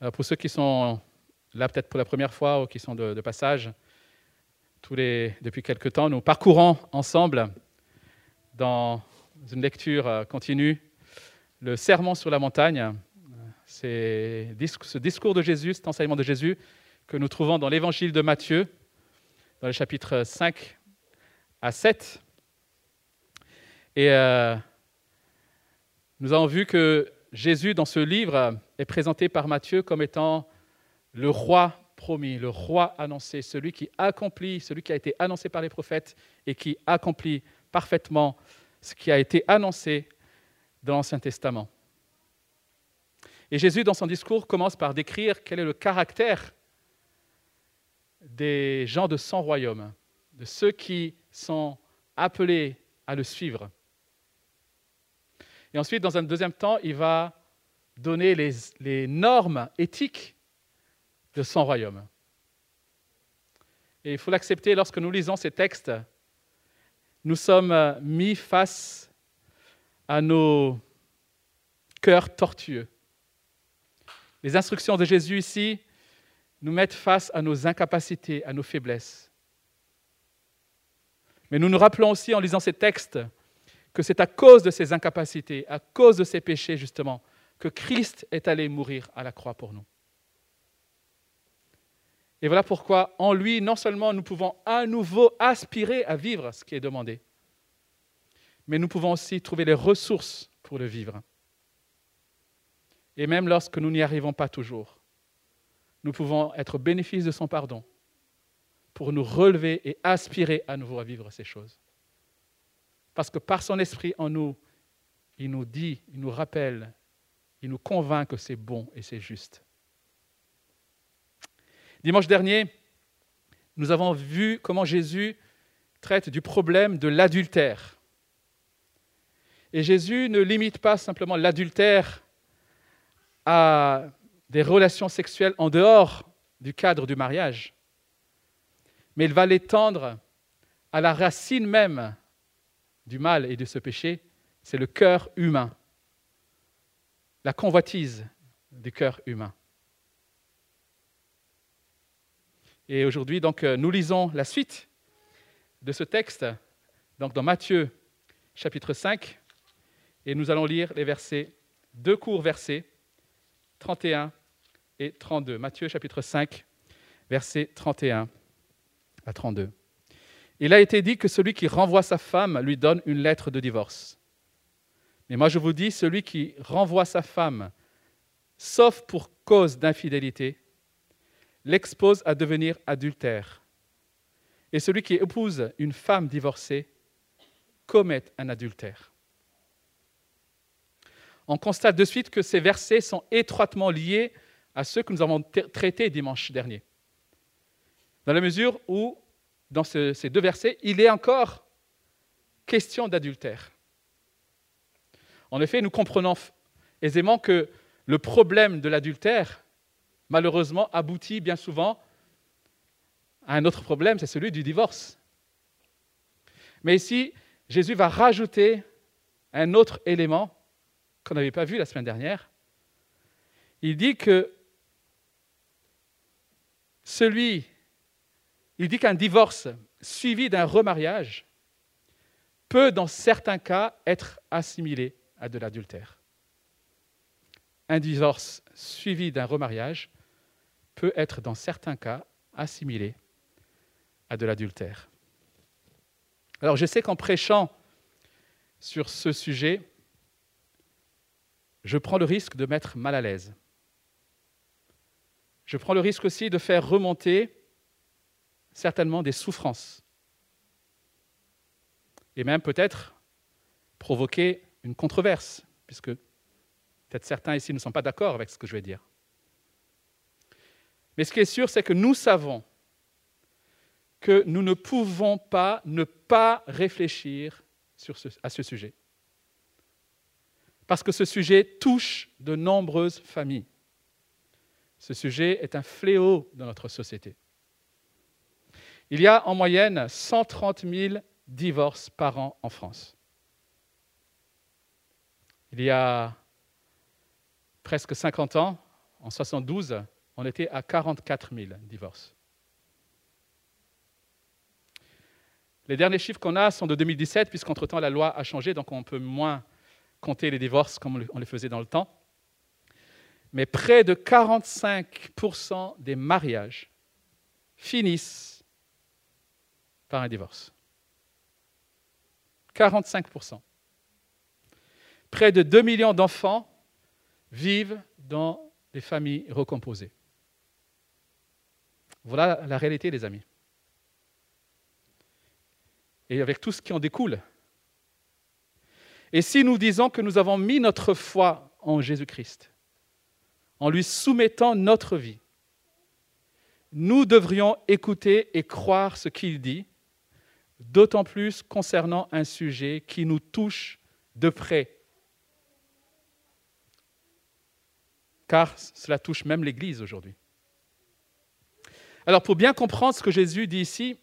Euh, pour ceux qui sont là peut-être pour la première fois ou qui sont de, passage, les, depuis quelque temps, nous parcourons ensemble dans une lecture euh, continue le sermon sur la montagne. C'est ce discours de Jésus, cet enseignement de Jésus que nous trouvons dans l'évangile de Matthieu, dans le chapitre 5 à 7. Et euh, nous avons vu que Jésus, dans ce livre, est présenté par Matthieu comme étant le roi promis, le roi annoncé, celui qui accomplit, celui qui a été annoncé par les prophètes et qui accomplit parfaitement ce qui a été annoncé dans l'Ancien Testament. Et Jésus, dans son discours, commence par décrire quel est le caractère des gens de son royaume, de ceux qui sont appelés à le suivre. Et ensuite, dans un deuxième temps, il va donner les, normes éthiques de son royaume. Et il faut l'accepter, lorsque nous lisons ces textes, nous sommes mis face à nos cœurs tortueux. Les instructions de Jésus ici nous mettent face à nos incapacités, à nos faiblesses. Mais nous nous rappelons aussi en lisant ces textes que c'est à cause de ces incapacités, à cause de ces péchés justement, que Christ est allé mourir à la croix pour nous. Et voilà pourquoi en lui, non seulement nous pouvons à nouveau aspirer à vivre ce qui est demandé, mais nous pouvons aussi trouver les ressources pour le vivre. Et même lorsque nous n'y arrivons pas toujours, nous pouvons être bénéfice de son pardon pour nous relever et aspirer à nouveau à vivre ces choses. Parce que par son esprit en nous, il nous dit, il nous rappelle, il nous convainc que c'est bon et c'est juste. Dimanche dernier, nous avons vu comment Jésus traite du problème de l'adultère. Et Jésus ne limite pas simplement l'adultère à des relations sexuelles en dehors du cadre du mariage, mais il va l'étendre à la racine même du mal et de ce péché, c'est le cœur humain, la convoitise du cœur humain. Et aujourd'hui, donc, euh, nous lisons la suite de ce texte, donc dans Matthieu chapitre 5, et nous allons lire les versets, deux courts versets, 31 et 32. Matthieu chapitre 5, versets 31 à 32. Il a été dit que celui qui renvoie sa femme lui donne une lettre de divorce. Mais moi je vous dis, celui qui renvoie sa femme, sauf pour cause d'infidélité, l'expose à devenir adultère. Et celui qui épouse une femme divorcée commet un adultère. On constate de suite que ces versets sont étroitement liés à ceux que nous avons traités dimanche dernier. Dans la mesure où dans ces deux versets, il est encore question d'adultère. En effet, nous comprenons aisément que le problème de l'adultère, malheureusement, aboutit bien souvent à un autre problème, c'est celui du divorce. Mais ici, Jésus va rajouter un autre élément qu'on n'avait pas vu la semaine dernière. Il dit que celui il dit qu'un divorce suivi d'un remariage peut, dans certains cas, être assimilé à de l'adultère. Un divorce suivi d'un remariage peut être, dans certains cas, assimilé à de l'adultère. Alors je sais qu'en prêchant sur ce sujet, je prends le risque de mettre mal à l'aise. Je prends le risque aussi de faire remonter certainement des souffrances. Et même peut-être provoquer une controverse, puisque peut-être certains ici ne sont pas d'accord avec ce que je vais dire. Mais ce qui est sûr, c'est que nous savons que nous ne pouvons pas ne pas réfléchir à ce sujet. Parce que ce sujet touche de nombreuses familles. Ce sujet est un fléau dans notre société. Il y a en moyenne 130 000 divorces par an en France. Il y a presque 50 ans, en 72, on était à 44 000 divorces. Les derniers chiffres qu'on a sont de 2017, puisqu'entre-temps la loi a changé, donc on peut moins compter les divorces comme on les faisait dans le temps. Mais près de 45% des mariages finissent par un divorce. 45%. Près de 2 millions d'enfants vivent dans des familles recomposées. Voilà la réalité, les amis. Et avec tout ce qui en découle. Et si nous disons que nous avons mis notre foi en Jésus-Christ, en lui soumettant notre vie, nous devrions écouter et croire ce qu'il dit, d'autant plus concernant un sujet qui nous touche de près. Car cela touche même l'Église aujourd'hui. Alors pour bien comprendre ce que Jésus dit ici,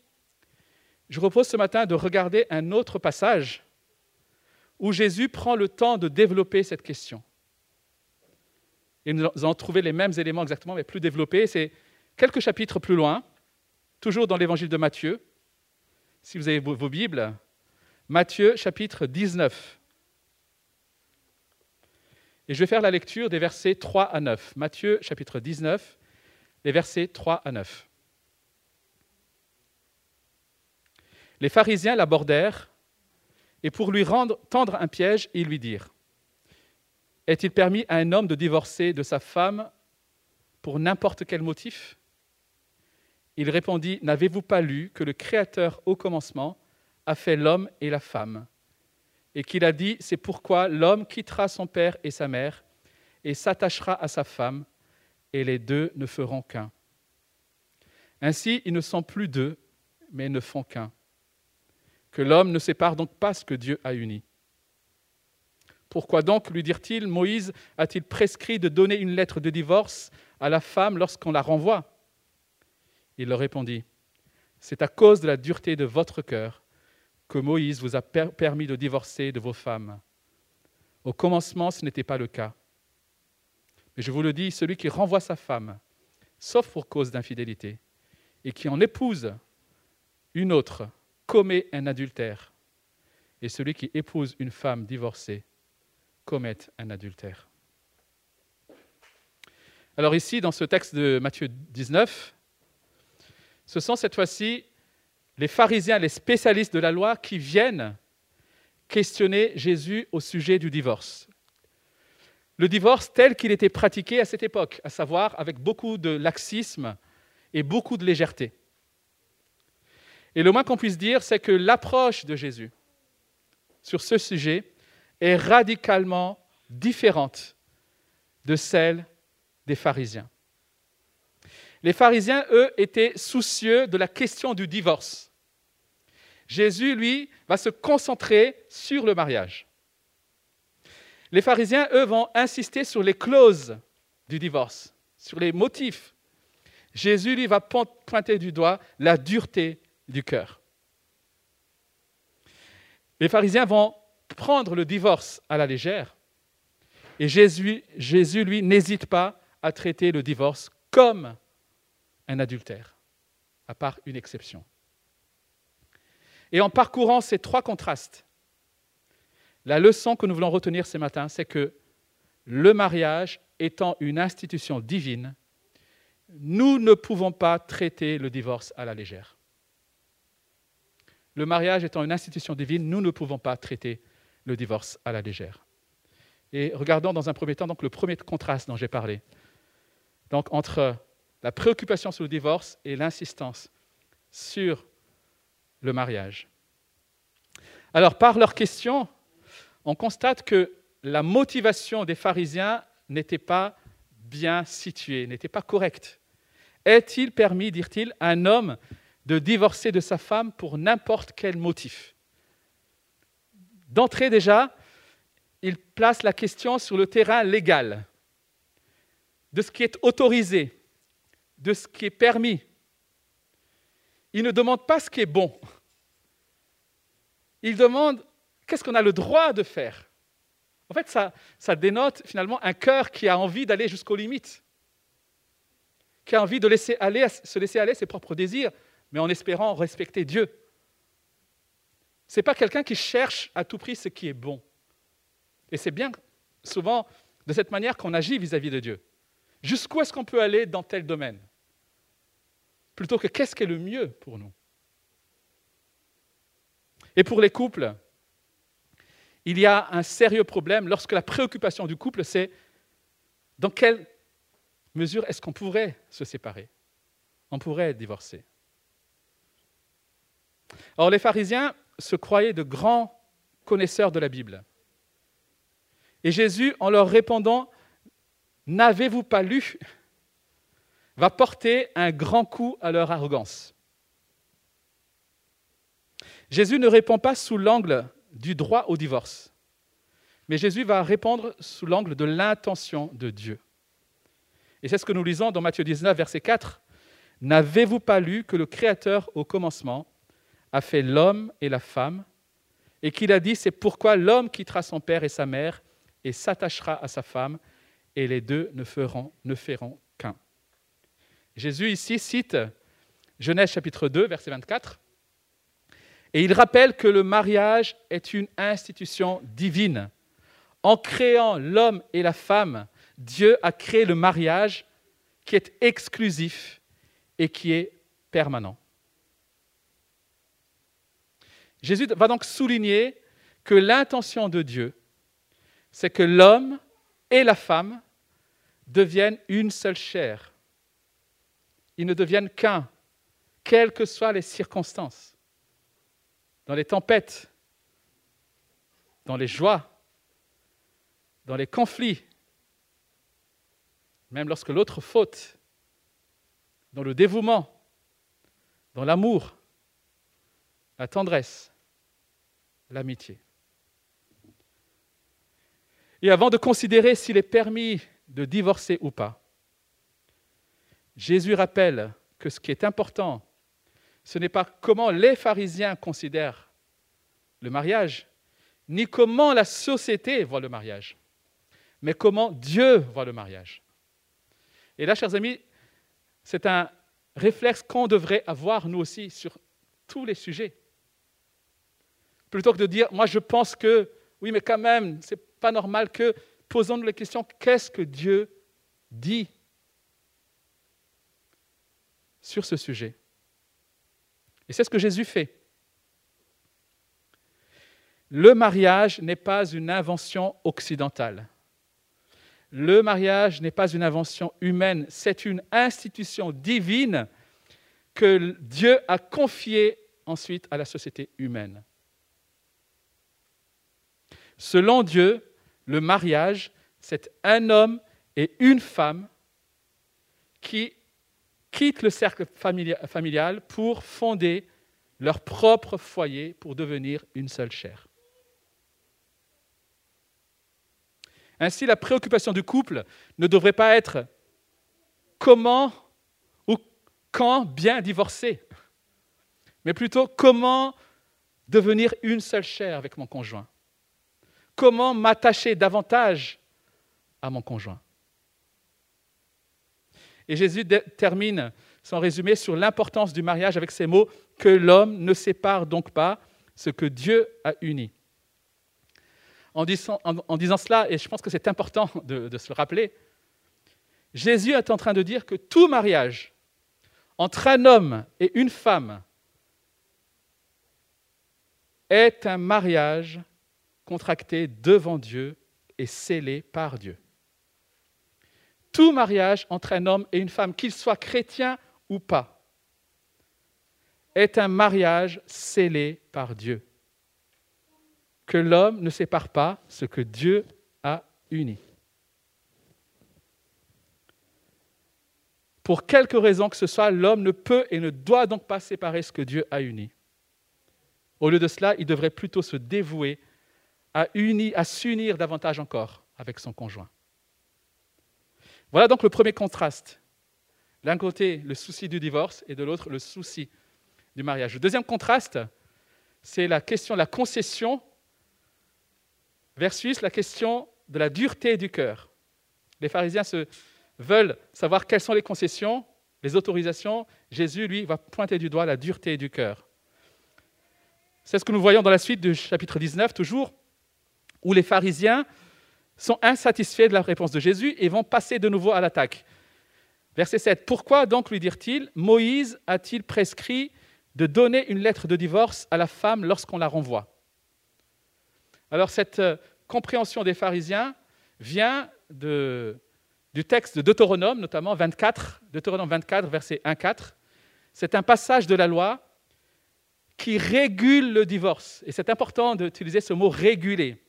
je propose ce matin de regarder un autre passage où Jésus prend le temps de développer cette question. Et nous allons trouver les mêmes éléments exactement, mais plus développés. C'est quelques chapitres plus loin, toujours dans l'évangile de Matthieu. Si vous avez vos Bibles, Matthieu chapitre 19. Et je vais faire la lecture des versets 3 à 9. Matthieu chapitre 19, les versets 3 à 9. Les pharisiens l'abordèrent et pour lui tendre un piège, ils lui dirent Est-il permis à un homme de divorcer de sa femme pour n'importe quel motif? Il répondit N'avez-vous pas lu que le Créateur au commencement a fait l'homme et la femme? Et qu'il a dit C'est pourquoi l'homme quittera son père et sa mère et s'attachera à sa femme, et les deux ne feront qu'un. Ainsi, ils ne sont plus deux, mais ne font qu'un que l'homme ne sépare donc pas ce que Dieu a uni. Pourquoi donc, lui dirent-ils, Moïse a-t-il prescrit de donner une lettre de divorce à la femme lorsqu'on la renvoie? Il leur répondit, C'est à cause de la dureté de votre cœur que Moïse vous a permis de divorcer de vos femmes. Au commencement, ce n'était pas le cas. Mais je vous le dis, celui qui renvoie sa femme, sauf pour cause d'infidélité, et qui en épouse une autre, commet un adultère. Et celui qui épouse une femme divorcée commet un adultère. Alors ici, dans ce texte de Matthieu 19, ce sont cette fois-ci les pharisiens, les spécialistes de la loi qui viennent questionner Jésus au sujet du divorce. Le divorce tel qu'il était pratiqué à cette époque, à savoir avec beaucoup de laxisme et beaucoup de légèreté. Et le moins qu'on puisse dire, c'est que l'approche de Jésus sur ce sujet est radicalement différente de celle des pharisiens. Les pharisiens, eux, étaient soucieux de la question du divorce. Jésus, lui, va se concentrer sur le mariage. Les pharisiens, eux, vont insister sur les clauses du divorce, sur les motifs. Jésus, lui, va pointer du doigt la dureté du cœur. Les pharisiens vont prendre le divorce à la légère et Jésus, Jésus lui, n'hésite pas à traiter le divorce comme un adultère, à part une exception. Et en parcourant ces trois contrastes, la leçon que nous voulons retenir ce matin, c'est que le mariage étant une institution divine, nous ne pouvons pas traiter le divorce à la légère le mariage étant une institution divine, nous ne pouvons pas traiter le divorce à la légère. Et regardons dans un premier temps donc, le premier contraste dont j'ai parlé. Donc entre la préoccupation sur le divorce et l'insistance sur le mariage. Alors par leurs questions, on constate que la motivation des pharisiens n'était pas bien située, n'était pas correcte. Est-il permis, dirent-ils, à un homme de divorcer de sa femme pour n'importe quel motif? D'entrée déjà, il place la question sur le terrain légal, de ce qui est autorisé, de ce qui est permis. Il ne demande pas ce qui est bon. Il demande qu'est-ce qu'on a le droit de faire. En fait, ça, dénote finalement un cœur qui a envie d'aller jusqu'aux limites. qui a envie de laisser aller, se laisser aller ses propres désirs, mais en espérant respecter Dieu. Ce n'est pas quelqu'un qui cherche à tout prix ce qui est bon. Et c'est bien souvent de cette manière qu'on agit vis-à-vis de Dieu. Jusqu'où est-ce qu'on peut aller dans tel domaine? Plutôt que qu'est-ce qui est le mieux pour nous? Et pour les couples, il y a un sérieux problème lorsque la préoccupation du couple, c'est dans quelle mesure est-ce qu'on pourrait se séparer? On pourrait divorcer. Or, les pharisiens se croyaient de grands connaisseurs de la Bible. Et Jésus, en leur répondant, N'avez-vous pas lu va porter un grand coup à leur arrogance. Jésus ne répond pas sous l'angle du droit au divorce, mais Jésus va répondre sous l'angle de l'intention de Dieu. Et c'est ce que nous lisons dans Matthieu 19, verset 4. N'avez-vous pas lu que le Créateur au commencement a fait l'homme et la femme, et qu'il a dit, c'est pourquoi l'homme quittera son père et sa mère et s'attachera à sa femme, et les deux ne feront, qu'un. Jésus ici cite Genèse chapitre 2, verset 24, et il rappelle que le mariage est une institution divine. En créant l'homme et la femme, Dieu a créé le mariage qui est exclusif et qui est permanent. Jésus va donc souligner que l'intention de Dieu, c'est que l'homme et la femme deviennent une seule chair. Ils ne deviennent qu'un, quelles que soient les circonstances. Dans les tempêtes, dans les joies, dans les conflits, même lorsque l'autre faute, dans le dévouement, dans l'amour, la tendresse, l'amitié. Et avant de considérer s'il est permis de divorcer ou pas, Jésus rappelle que ce qui est important, ce n'est pas comment les pharisiens considèrent le mariage, ni comment la société voit le mariage, mais comment Dieu voit le mariage. Et là, chers amis, c'est un réflexe qu'on devrait avoir nous aussi sur tous les sujets. Plutôt que de dire, moi je pense que, oui, mais quand même, ce n'est pas normal que, posons-nous la question, qu'est-ce que Dieu dit sur ce sujet? Et c'est ce que Jésus fait. Le mariage n'est pas une invention occidentale. Le mariage n'est pas une invention humaine, c'est une institution divine que Dieu a confiée ensuite à la société humaine. Selon Dieu, le mariage, c'est un homme et une femme qui quittent le cercle familial pour fonder leur propre foyer, pour devenir une seule chair. Ainsi, la préoccupation du couple ne devrait pas être comment ou quand bien divorcer, mais plutôt comment devenir une seule chair avec mon conjoint. Comment m'attacher davantage à mon conjoint Et Jésus termine son résumé sur l'importance du mariage avec ces mots que l'homme ne sépare donc pas ce que Dieu a uni. En disant, cela, et je pense que c'est important de, de se le rappeler, Jésus est en train de dire que tout mariage entre un homme et une femme est un mariage contracté devant Dieu et scellé par Dieu. Tout mariage entre un homme et une femme, qu'il soit chrétien ou pas, est un mariage scellé par Dieu. Que l'homme ne sépare pas ce que Dieu a uni. Pour quelque raison que ce soit, l'homme ne peut et ne doit donc pas séparer ce que Dieu a uni. Au lieu de cela, il devrait plutôt se dévouer à, s'unir davantage encore avec son conjoint. Voilà donc le premier contraste. D'un côté, le souci du divorce et de l'autre, le souci du mariage. Le deuxième contraste, c'est la question de la concession versus la question de la dureté du cœur. Les pharisiens veulent savoir quelles sont les concessions les autorisations, Jésus, lui, va pointer du doigt la dureté du cœur. C'est ce que nous voyons dans la suite du chapitre 19, toujours, où les pharisiens sont insatisfaits de la réponse de Jésus et vont passer de nouveau à l'attaque. Verset 7. Pourquoi donc, lui dirent-ils, Moïse a-t-il prescrit de donner une lettre de divorce à la femme lorsqu'on la renvoie? Alors cette euh, compréhension des pharisiens vient du texte de Deutéronome, notamment 24, Deutéronome 24, verset 1-4. C'est un passage de la loi qui régule le divorce. Et c'est important d'utiliser ce mot réguler.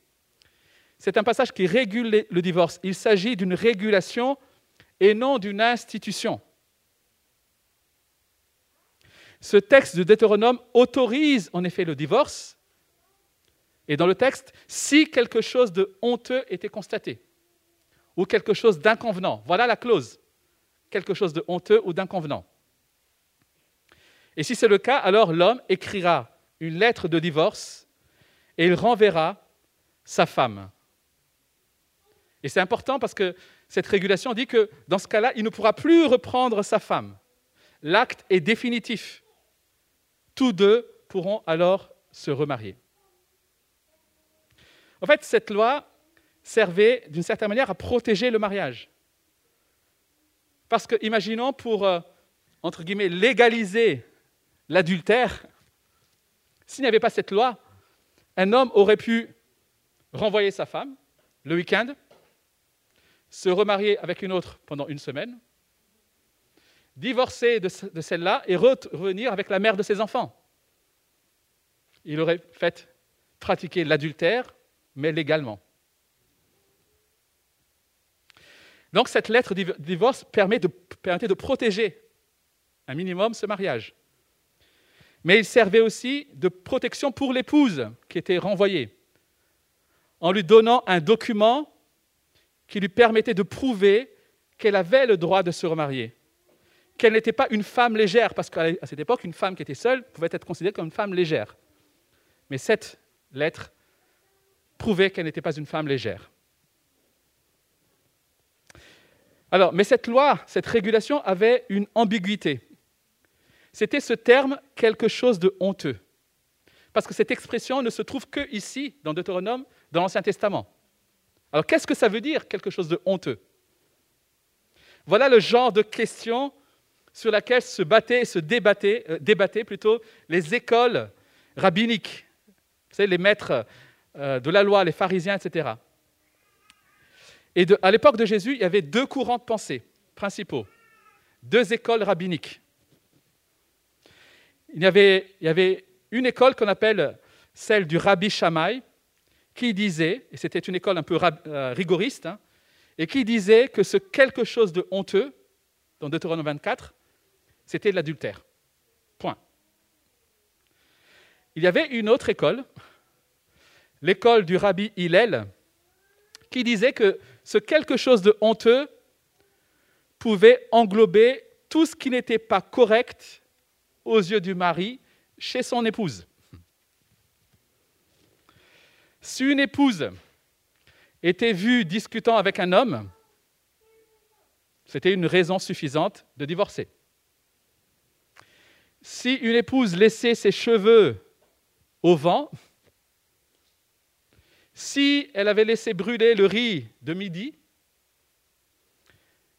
C'est un passage qui régule le divorce. Il s'agit d'une régulation et non d'une institution. Ce texte de Deutéronome autorise en effet le divorce, et dans le texte, si quelque chose de honteux était constaté, ou quelque chose d'inconvenant. Voilà la clause. Quelque chose de honteux ou d'inconvenant. Et si c'est le cas, alors l'homme écrira une lettre de divorce et il renverra sa femme. Et c'est important parce que cette régulation dit que dans ce cas-là, il ne pourra plus reprendre sa femme. L'acte est définitif. Tous deux pourront alors se remarier. En fait, cette loi servait d'une certaine manière à protéger le mariage. Parce que, imaginons, pour, euh, entre guillemets, légaliser l'adultère, s'il n'y avait pas cette loi, un homme aurait pu renvoyer sa femme le week-end, se remarier avec une autre pendant une semaine, divorcer de, celle-là et revenir avec la mère de ses enfants. Il aurait fait pratiquer l'adultère, mais légalement. Donc cette lettre de divorce permet permettait de protéger un minimum ce mariage. Mais il servait aussi de protection pour l'épouse qui était renvoyée, en lui donnant un document qui lui permettait de prouver qu'elle avait le droit de se remarier, qu'elle n'était pas une femme légère, parce qu'à cette époque, une femme qui était seule pouvait être considérée comme une femme légère. Mais cette lettre prouvait qu'elle n'était pas une femme légère. Alors, mais cette loi, cette régulation avait une ambiguïté. C'était ce terme quelque chose de honteux. Parce que cette expression ne se trouve que ici, dans Deutéronome, dans l'Ancien Testament. Alors qu'est-ce que ça veut dire, quelque chose de honteux? Voilà le genre de question sur laquelle se battaient, se débattaient, euh, débattaient plutôt les écoles rabbiniques, les maîtres euh, de la loi, les pharisiens, etc. Et à l'époque de Jésus, il y avait deux courants de pensée principaux, deux écoles rabbiniques. Il y avait, il y avait une école qu'on appelle celle du Rabbi Shammai, qui disait, et c'était une école un peu euh, rigoriste, hein, et qui disait que ce quelque chose de honteux, dans Deutéronome 24, c'était l'adultère. Point. Il y avait une autre école, l'école du rabbi Hillel, qui disait que ce quelque chose de honteux pouvait englober tout ce qui n'était pas correct aux yeux du mari chez son épouse. Si une épouse était vue discutant avec un homme, c'était une raison suffisante de divorcer. Si une épouse laissait ses cheveux au vent, si elle avait laissé brûler le riz de midi,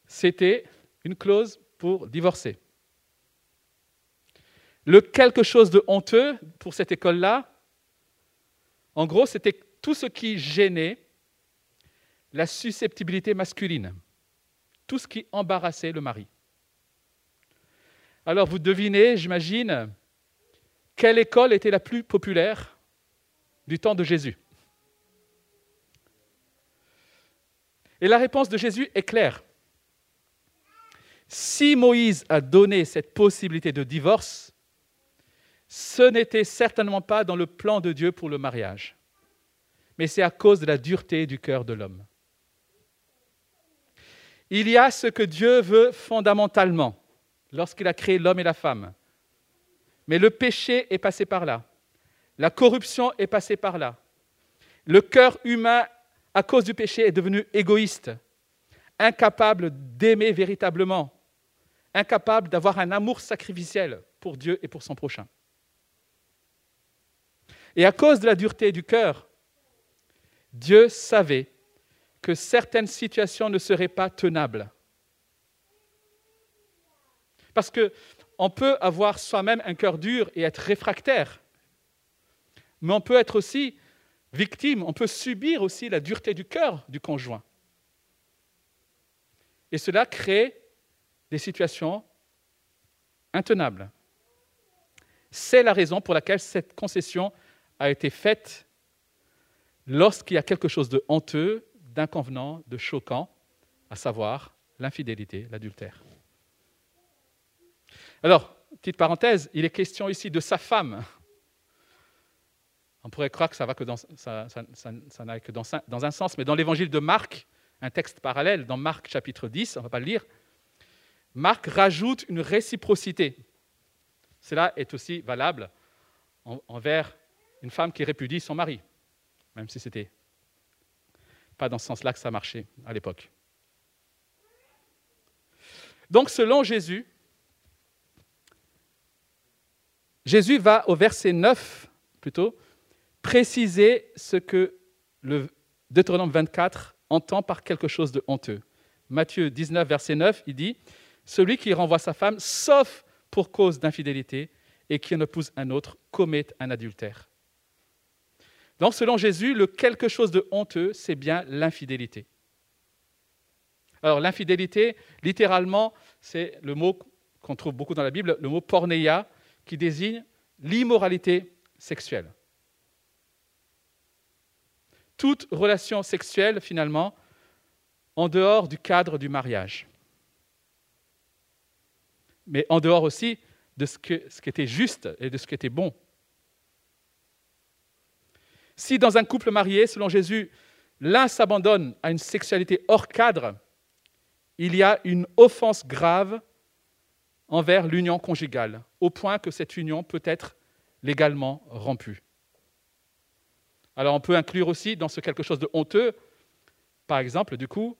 c'était une clause pour divorcer. Le quelque chose de honteux pour cette école-là, en gros, c'était tout ce qui gênait la susceptibilité masculine, tout ce qui embarrassait le mari. Alors vous devinez, j'imagine, quelle école était la plus populaire du temps de Jésus Et la réponse de Jésus est claire. Si Moïse a donné cette possibilité de divorce, ce n'était certainement pas dans le plan de Dieu pour le mariage, mais c'est à cause de la dureté du cœur de l'homme. Il y a ce que Dieu veut fondamentalement lorsqu'il a créé l'homme et la femme. Mais le péché est passé par là. La corruption est passée par là. Le cœur humain, à cause du péché, est devenu égoïste, incapable d'aimer véritablement, incapable d'avoir un amour sacrificiel pour Dieu et pour son prochain. Et à cause de la dureté du cœur, Dieu savait que certaines situations ne seraient pas tenables. Parce qu'on peut avoir soi-même un cœur dur et être réfractaire, mais on peut être aussi victime, on peut subir aussi la dureté du cœur du conjoint. Et cela crée des situations intenables. C'est la raison pour laquelle cette concession a été faite lorsqu'il y a quelque chose de honteux, d'inconvenant, de choquant, à savoir l'infidélité, l'adultère. Alors, petite parenthèse, il est question ici de sa femme. On pourrait croire que ça va que dans un sens, mais dans l'évangile de Marc, un texte parallèle, dans Marc chapitre 10, on ne va pas le lire, Marc rajoute une réciprocité. Cela est aussi valable envers une femme qui répudie son mari, même si c'était pas dans ce sens-là que ça marchait à l'époque. Donc selon Jésus, Jésus va au verset 9 plutôt préciser ce que le Deutéronome 24 entend par quelque chose de honteux. Matthieu 19, verset 9, il dit Celui qui renvoie sa femme, sauf pour cause d'infidélité, et qui en épouse un autre, commet un adultère. Donc, selon Jésus, le quelque chose de honteux, c'est bien l'infidélité. Alors, l'infidélité, littéralement, c'est le mot qu'on trouve beaucoup dans la Bible, le mot porneia, qui désigne l'immoralité sexuelle. Toute relation sexuelle, finalement, en dehors du cadre du mariage. Mais en dehors aussi de ce, ce qui était juste et de ce qui était bon. Si dans un couple marié, selon Jésus, l'un s'abandonne à une sexualité hors cadre, il y a une offense grave envers l'union conjugale, au point que cette union peut être légalement rompue. Alors on peut inclure aussi dans ce quelque chose de honteux, par exemple, du coup,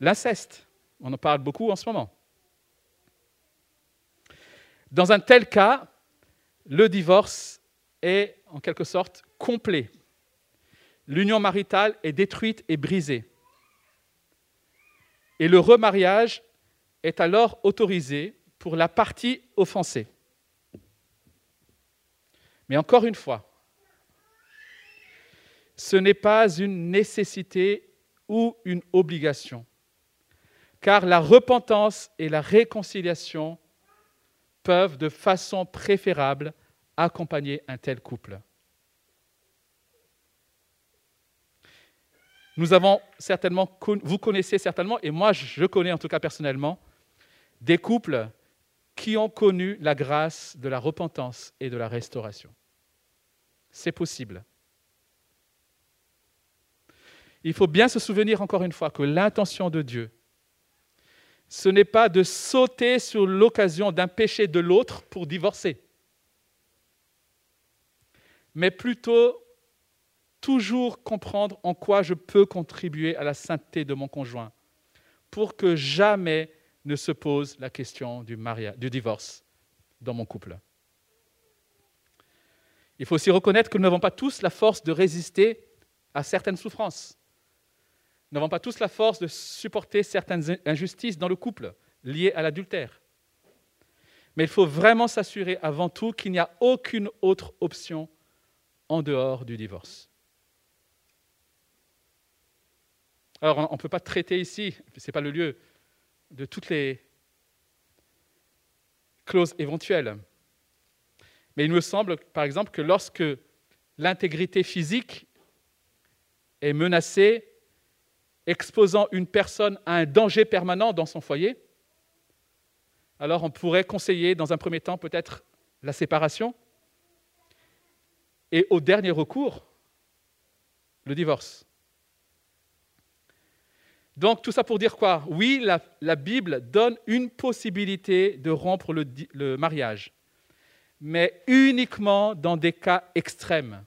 l'inceste. On en parle beaucoup en ce moment. Dans un tel cas, le divorce est en quelque sorte complet l'union maritale est détruite et brisée. Et le remariage est alors autorisé pour la partie offensée. Mais encore une fois, ce n'est pas une nécessité ou une obligation, car la repentance et la réconciliation peuvent de façon préférable accompagner un tel couple. Nous avons certainement, vous connaissez certainement, et moi je connais en tout cas personnellement, des couples qui ont connu la grâce de la repentance et de la restauration. C'est possible. Il faut bien se souvenir encore une fois que l'intention de Dieu, ce n'est pas de sauter sur l'occasion d'un péché de l'autre pour divorcer, mais plutôt toujours comprendre en quoi je peux contribuer à la sainteté de mon conjoint, pour que jamais ne se pose la question du, mariage, du divorce dans mon couple. Il faut aussi reconnaître que nous n'avons pas tous la force de résister à certaines souffrances. Nous n'avons pas tous la force de supporter certaines injustices dans le couple liées à l'adultère. Mais il faut vraiment s'assurer avant tout qu'il n'y a aucune autre option en dehors du divorce. Alors, on ne peut pas traiter ici, ce n'est pas le lieu, de toutes les clauses éventuelles. Mais il me semble, par exemple, que lorsque l'intégrité physique est menacée, exposant une personne à un danger permanent dans son foyer, alors on pourrait conseiller, dans un premier temps, peut-être la séparation, et au dernier recours, le divorce. Donc tout ça pour dire quoi? Oui, la, Bible donne une possibilité de rompre le, mariage, mais uniquement dans des cas extrêmes.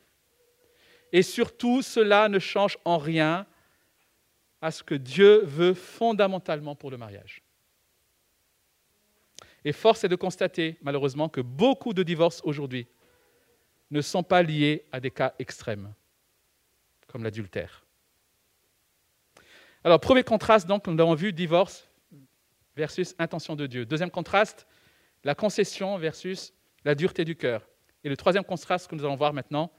Et surtout, cela ne change en rien à ce que Dieu veut fondamentalement pour le mariage. Et force est de constater, malheureusement, que beaucoup de divorces aujourd'hui ne sont pas liés à des cas extrêmes, comme l'adultère. Alors, premier contraste, donc, nous avons vu divorce versus intention de Dieu. Deuxième contraste, la concession versus la dureté du cœur. Et le troisième contraste que nous allons voir maintenant,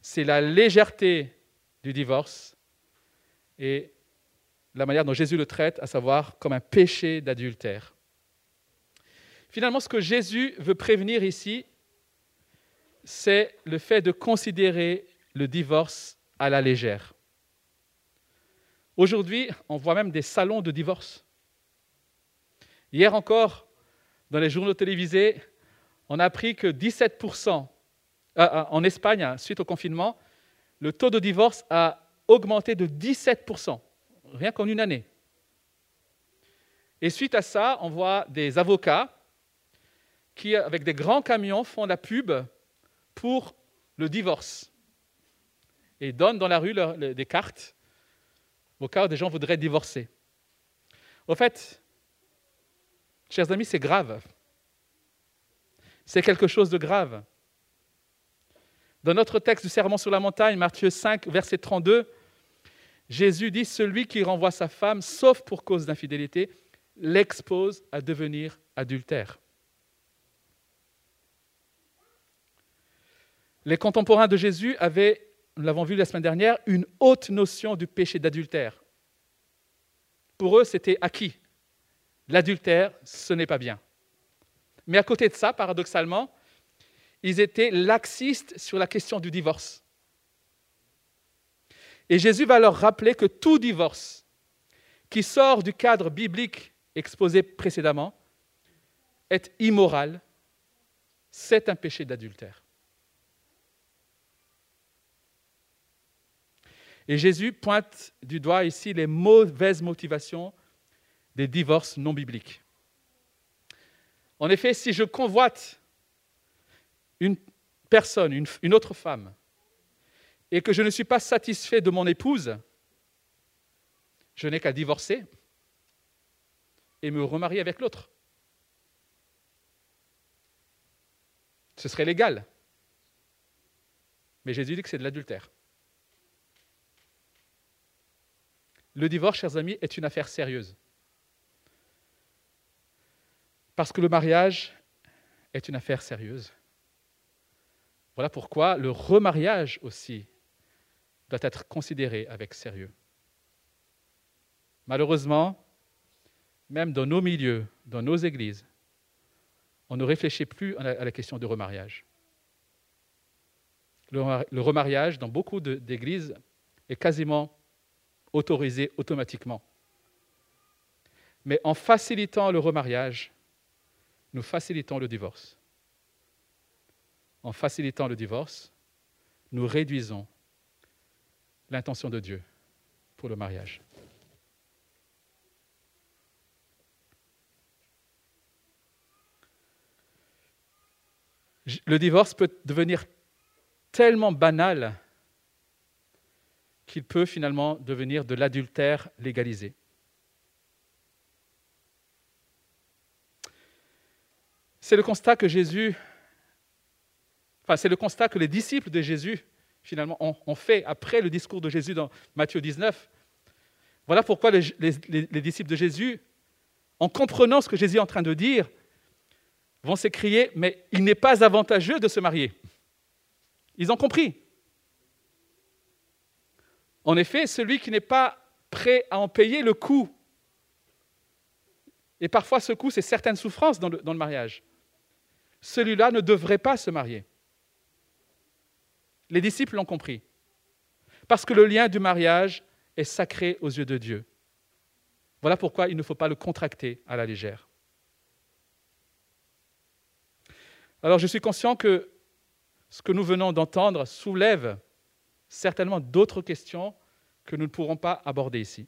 c'est la légèreté du divorce et la manière dont Jésus le traite, à savoir comme un péché d'adultère. Finalement, ce que Jésus veut prévenir ici, c'est le fait de considérer le divorce à la légère. Aujourd'hui, on voit même des salons de divorce. Hier encore, dans les journaux télévisés, on a appris que 17%, euh, euh, en Espagne, suite au confinement, le taux de divorce a augmenté de 17%, rien qu'en une année. Et suite à ça, on voit des avocats qui, avec des grands camions, font la pub pour le divorce et donnent dans la rue des cartes au cas où des gens voudraient divorcer. Au fait, chers amis, c'est grave. C'est quelque chose de grave. Dans notre texte du Sermon sur la montagne, Matthieu 5, verset 32, Jésus dit, Celui qui renvoie sa femme, sauf pour cause d'infidélité, l'expose à devenir adultère. Les contemporains de Jésus avaient nous l'avons vu la semaine dernière, une haute notion du péché d'adultère. Pour eux, c'était acquis. L'adultère, ce n'est pas bien. Mais à côté de ça, paradoxalement, ils étaient laxistes sur la question du divorce. Et Jésus va leur rappeler que tout divorce qui sort du cadre biblique exposé précédemment est immoral, c'est un péché d'adultère. Et Jésus pointe du doigt ici les mauvaises motivations des divorces non bibliques. En effet, si je convoite une personne, une, autre femme, et que je ne suis pas satisfait de mon épouse, je n'ai qu'à divorcer et me remarier avec l'autre. Ce serait légal. Mais Jésus dit que c'est de l'adultère. Le divorce, chers amis, est une affaire sérieuse. Parce que le mariage est une affaire sérieuse. Voilà pourquoi le remariage aussi doit être considéré avec sérieux. Malheureusement, même dans nos milieux, dans nos églises, on ne réfléchit plus à la question du remariage. Le remariage, dans beaucoup d'églises, est quasiment autorisé automatiquement. Mais en facilitant le remariage, nous facilitons le divorce. En facilitant le divorce, nous réduisons l'intention de Dieu pour le mariage. Le divorce peut devenir tellement banal qu'il peut finalement devenir de l'adultère légalisé. C'est le constat que Jésus, enfin c'est le constat que les disciples de Jésus finalement ont, fait après le discours de Jésus dans Matthieu 19. Voilà pourquoi les, les disciples de Jésus, en comprenant ce que Jésus est en train de dire, vont s'écrier, mais il n'est pas avantageux de se marier. Ils ont compris. En effet, celui qui n'est pas prêt à en payer le coût, et parfois ce coût, c'est certaines souffrances dans le, dans le mariage, celui-là ne devrait pas se marier. Les disciples l'ont compris. Parce que le lien du mariage est sacré aux yeux de Dieu. Voilà pourquoi il ne faut pas le contracter à la légère. Alors je suis conscient que ce que nous venons d'entendre soulève certainement d'autres questions que nous ne pourrons pas aborder ici.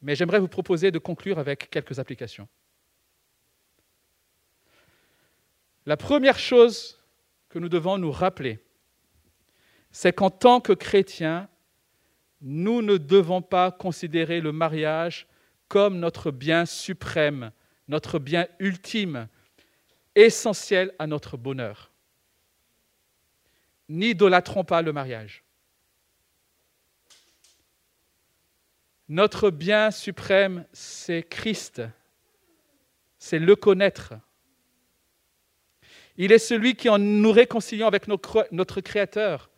Mais j'aimerais vous proposer de conclure avec quelques applications. La première chose que nous devons nous rappeler, c'est qu'en tant que chrétiens, nous ne devons pas considérer le mariage comme notre bien suprême notre bien ultime, essentiel à notre bonheur. N'idolâtrons pas le mariage. Notre bien suprême, c'est Christ, c'est le connaître. Il est celui qui, en nous réconciliant avec notre Créateur,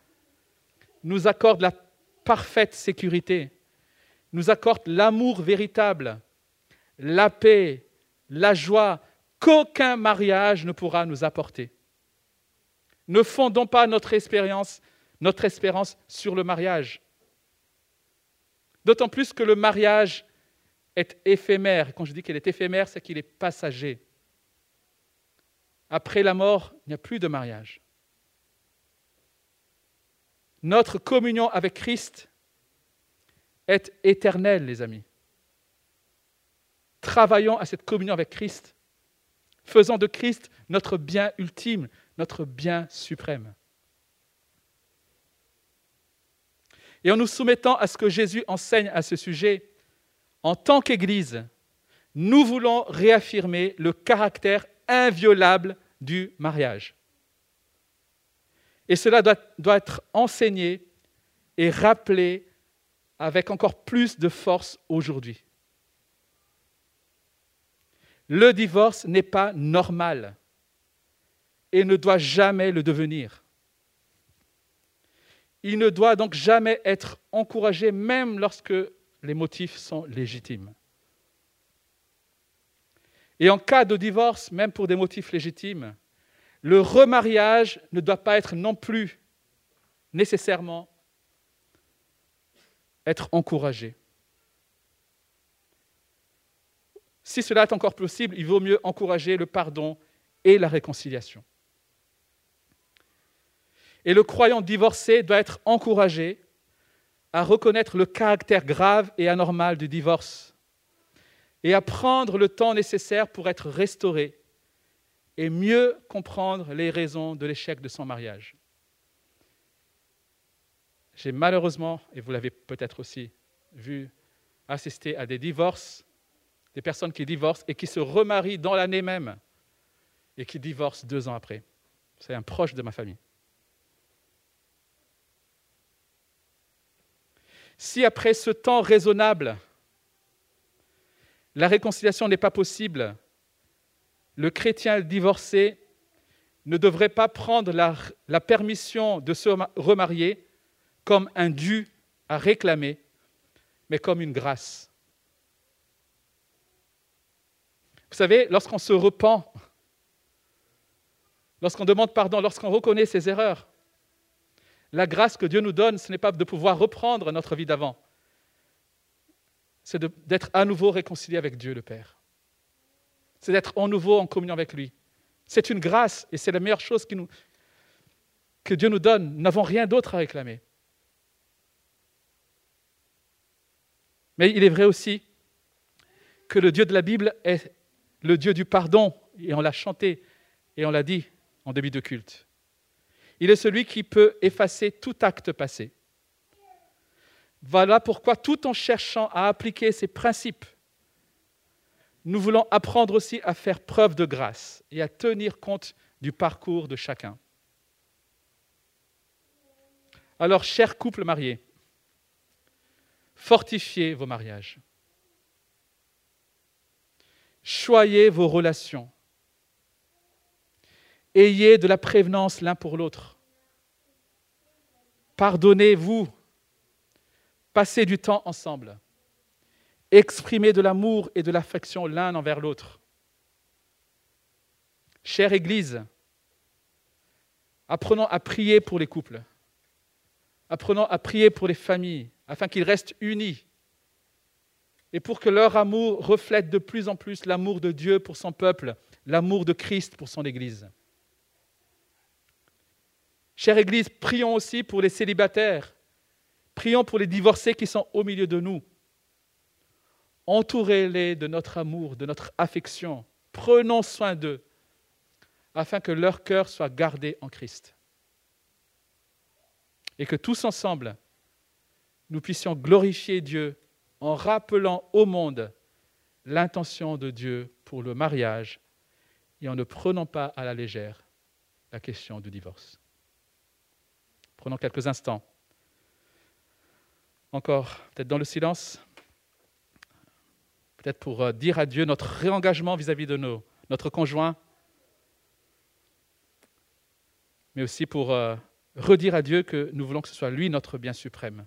nous accorde la parfaite sécurité, nous accorde l'amour véritable, la paix, la joie qu'aucun mariage ne pourra nous apporter. Ne fondons pas notre expérience, notre espérance sur le mariage. D'autant plus que le mariage est éphémère. Quand je dis qu'il est éphémère, c'est qu'il est passager. Après la mort, il n'y a plus de mariage. Notre communion avec Christ est éternelle, les amis. Travaillons à cette communion avec Christ. Faisons de Christ notre bien ultime, notre bien suprême. Et en nous soumettant à ce que Jésus enseigne à ce sujet, en tant qu'Église, nous voulons réaffirmer le caractère inviolable du mariage. Et cela doit, être enseigné et rappelé avec encore plus de force aujourd'hui. Le divorce n'est pas normal et ne doit jamais le devenir. Il ne doit donc jamais être encouragé, même lorsque les motifs sont légitimes. Et en cas de divorce, même pour des motifs légitimes, le remariage ne doit pas être non plus nécessairement être encouragé. Si cela est encore possible, il vaut mieux encourager le pardon et la réconciliation. Et le croyant divorcé doit être encouragé à reconnaître le caractère grave et anormal du divorce et à prendre le temps nécessaire pour être restauré et mieux comprendre les raisons de l'échec de son mariage. J'ai malheureusement, et vous l'avez peut-être aussi vu, assister à des divorces, des personnes qui divorcent et qui se remarient dans l'année même et qui divorcent deux ans après. C'est un proche de ma famille. Si après ce temps raisonnable, la réconciliation n'est pas possible, le chrétien divorcé ne devrait pas prendre la, permission de se remarier comme un dû à réclamer, mais comme une grâce. Vous savez, lorsqu'on se repent, lorsqu'on demande pardon, lorsqu'on reconnaît ses erreurs, la grâce que Dieu nous donne, ce n'est pas de pouvoir reprendre notre vie d'avant, c'est d'être à nouveau réconcilié avec Dieu le Père. C'est d'être en nouveau en communion avec lui. C'est une grâce et c'est la meilleure chose que Dieu nous donne. Nous n'avons rien d'autre à réclamer. Mais il est vrai aussi que le Dieu de la Bible est le Dieu du pardon, et on l'a chanté et on l'a dit en début de culte. Il est celui qui peut effacer tout acte passé. Voilà pourquoi, tout en cherchant à appliquer ces principes, nous voulons apprendre aussi à faire preuve de grâce et à tenir compte du parcours de chacun. Alors, chers couples mariés, fortifiez vos mariages. Choyez vos relations. Ayez de la prévenance l'un pour l'autre. Pardonnez-vous. Passez du temps ensemble. Exprimez de l'amour et de l'affection l'un envers l'autre. Chère Église, apprenons à prier pour les couples. Apprenons à prier pour les familles, afin qu'ils restent unis et pour que leur amour reflète de plus en plus l'amour de Dieu pour son peuple, l'amour de Christ pour son Église. Chère Église, prions aussi pour les célibataires. Prions pour les divorcés qui sont au milieu de nous. Entourez-les de notre amour, de notre affection. Prenons soin d'eux afin que leur cœur soit gardé en Christ. Et que tous ensemble, nous puissions glorifier Dieu en rappelant au monde l'intention de Dieu pour le mariage et en ne prenant pas à la légère la question du divorce. Prenons quelques instants. Encore, peut-être dans le silence, peut-être pour euh, dire à Dieu notre réengagement vis-à-vis de nos, notre conjoint, mais aussi pour euh, redire à Dieu que nous voulons que ce soit lui notre bien suprême.